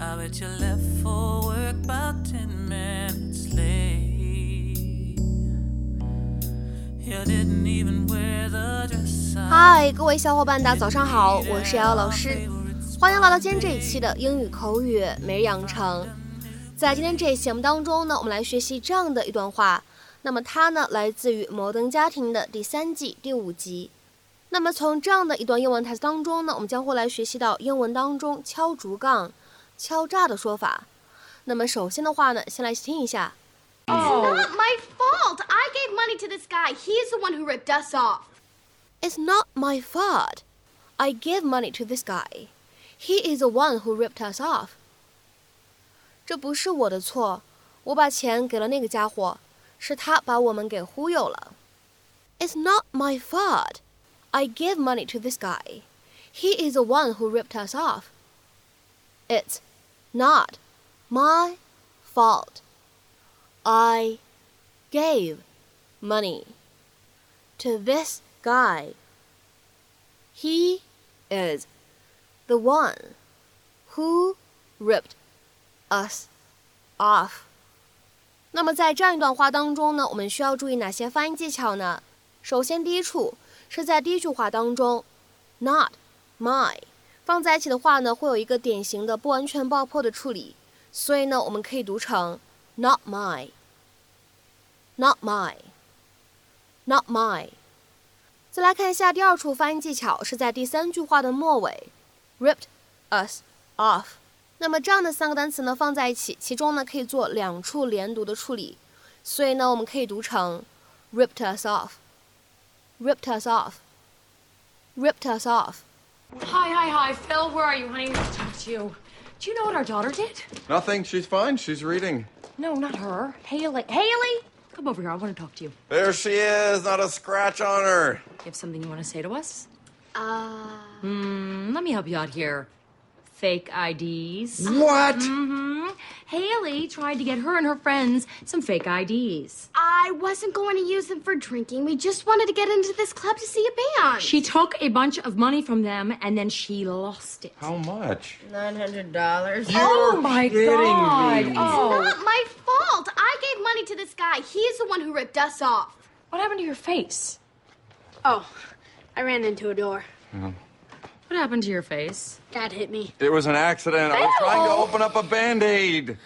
I bet you left for work about ten minutes late. You didn't even wear the dress. 嗨，各位小伙伴，大家早上好，我是瑶瑶老师，欢迎来到今天这一期的英语口语每日养成。在今天这一期节目当中呢，我们来学习这样的一段话。那么它呢，来自于《摩登家庭》的第三季第五集。那么从这样的一段英文台词当中呢，我们将会来学习到英文当中敲竹杠、敲诈的说法。那么首先的话呢，先来听一下。 It's not my fault. I gave money to this guy. He's the one who ripped us off. It's not my fault. I gave money to this guy. He is the one who ripped us off. 这不是我的错，我把钱给了那个家伙，是他把我们给忽悠了。It's not my fault. I gave money to this guy. He is the one who ripped us off. It's not my fault. I gave money to this guy. He is the one who ripped us off. 那么在这样一段话当中呢，我们需要注意哪些发音技巧呢？首先，第一处是在第一句话当中，not my 放在一起的话呢，会有一个典型的不完全爆破的处理，所以呢，我们可以读成 not my，not my，not my。再来看一下第二处发音技巧，是在第三句话的末尾，ripped us off。那么这样的三个单词呢放在一起，其中呢可以做两处连读的处理，所以呢我们可以读成 ripped us off，ripped us off，ripped us off。Hi, hi, hi. Phil, where are you, honey? Let's talk to you. Do you know what our daughter did? Nothing. She's fine. She's reading. No, not her. Haley. Haley! Come over here. I want to talk to you. There she is. Not a scratch on her. You have something you want to say to us? Uh, Hmm, let me help you out here. Fake IDs. What? Mm-hmm. Haley tried to get her and her friends some fake IDs. I wasn't going to use them for drinking. We just wanted to get into this club to see a band. She took a bunch of money from them and then she lost it. How much? Nine hundred dollars. oh my god. It's Oh. not my fault. I gave money to this guy. He's the one who ripped us off. What happened to your face? Oh, I ran into a door. What happened to your face? Dad hit me. It was an accident. I was trying to open up a band aid.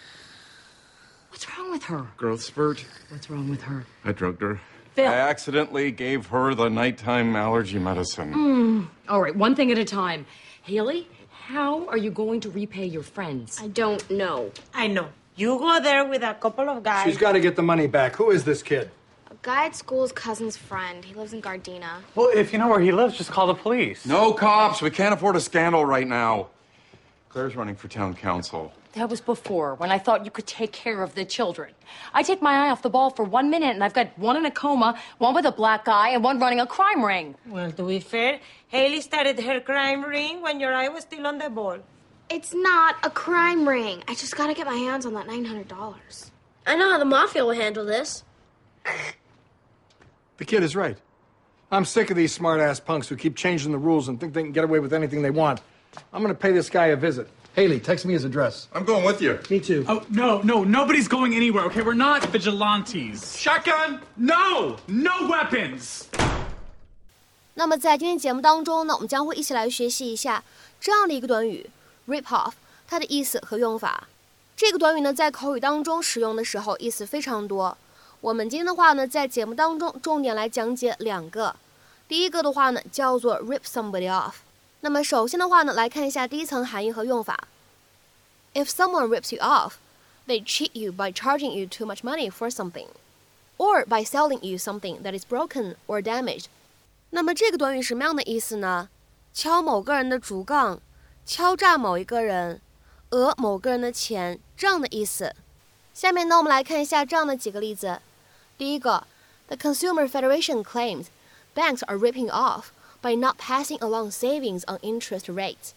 What's wrong with her? Growth spurt. What's wrong with her? I drugged her. Phil. I accidentally gave her the nighttime allergy medicine. Hmm. All right, one thing at a time. Haley, how are you going to repay your friends? I don't know. I know. You go there with a couple of guys. She's got to get the money back. Who is this kid? A guy at school's cousin's friend. He lives in Gardena. Well, if you know where he lives, just call the police. No cops. We can't afford a scandal right now. Claire's running for town council. That was before, when I thought you could take care of the children. I take my eye off the ball for one minute, and I've got one in a coma, one with a black eye, and one running a crime ring. Well, to be fair, Haley started her crime ring when your eye was still on the ball. It's not a crime ring. I just gotta get my hands on that $900. I know how the mafia will handle this The kid is right. I'm sick of these smart ass punks who keep changing the rules and think they can get away with anything they want. I'm going to pay this guy a visit. Haley, text me his address. I'm going with you. Me too. Oh, no, no, nobody's going anywhere, okay? We're not vigilantes. Shotgun? No! No weapons! 那么在今天节目当中呢，我们将会一起来学习一下这样的一个短语 rip off，它的意思和用法。这个短语呢，在口语当中使用的时候意思非常多。 我们今天的话呢，在节目当中重点来讲解两个。第一个的话呢，叫做 rip somebody off。那么首先的话呢，来看一下第一层含义和用法。If someone rips you off, they cheat you by charging you too much money for something, or by selling you something that is broken or damaged. 那么这个短语什么样的意思呢？敲某个人的竹杠，敲诈某一个人，讹某个人的钱，这样的意思。下面呢，我们来看一下这样的几个例子。第一个，The Consumer Federation claims banks are ripping off by not passing along savings on interest rates。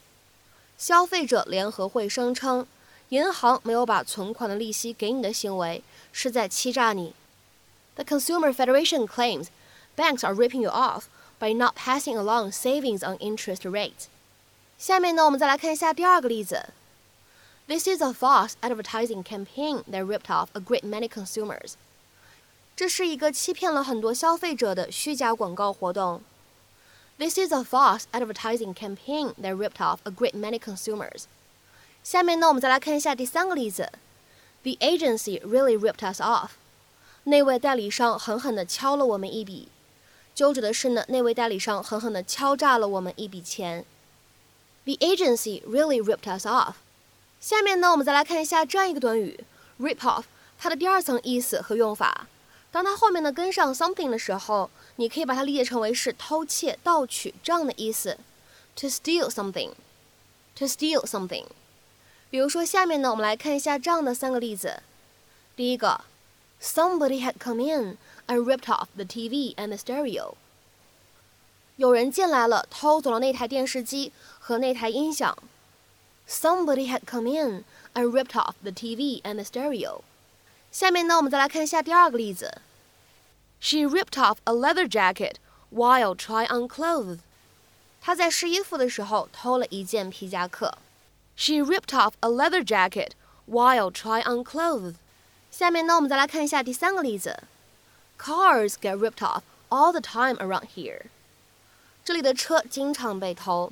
消费者联合会声称，银行没有把存款的利息给你的行为是在欺诈你。The Consumer Federation claims banks are ripping you off by not passing along savings on interest rates. 下面呢，我们再来看一下第二个例子。 This is a false advertising campaign that ripped off a great many consumers. 这是一个欺骗了很多消费者的虚假广告活动。This is a false advertising campaign that ripped off a great many consumers. 下面呢，我们再来看一下第三个例子。The agency really ripped us off. 那位代理商狠狠地敲了我们一笔。就指的是呢，那位代理商狠狠地敲诈了我们一笔钱。The agency really ripped us off. 下面呢，我们再来看一下这样一个短语，rip off，它的第二层意思和用法。当它后面呢跟上 something 的时候，你可以把它理解成为是偷窃、盗取这样的意思，to steal something，to steal something。比如说下面呢，我们来看一下这样的三个例子。第一个，Somebody had come in and ripped off the TV and the stereo。有人进来了，偷走了那台电视机和那台音响。Somebody had come in and ripped off the TV and the stereo。下面呢，我们再来看一下第二个例子。She ripped off a leather jacket while trying on clothes。她在试衣服的时候偷了一件皮夹克。She ripped off a leather jacket while trying on clothes。下面呢，我们再来看一下第三个例子。Cars get ripped off all the time around here。这里的车经常被偷。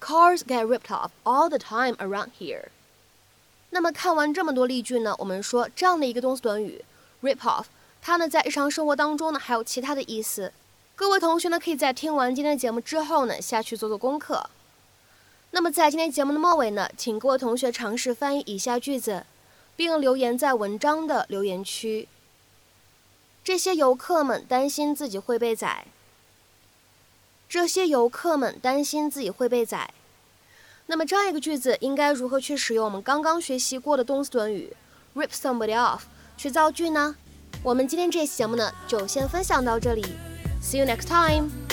Cars get ripped off all the time around here。 那么看完这么多例句呢，我们说这样的一个动词短语 rip off，它呢在日常生活当中呢还有其他的意思。各位同学呢可以在听完今天的节目之后呢下去做做功课。那么在今天节目的末尾呢，请各位同学尝试翻译以下句子，并留言在文章的留言区。这些游客们担心自己会被宰。这些游客们担心自己会被宰。那么这样一个句子应该如何去使用我们刚刚学习过的动词短语 rip somebody off 去造句呢？我们今天这期节目呢就先分享到这里，See you next time。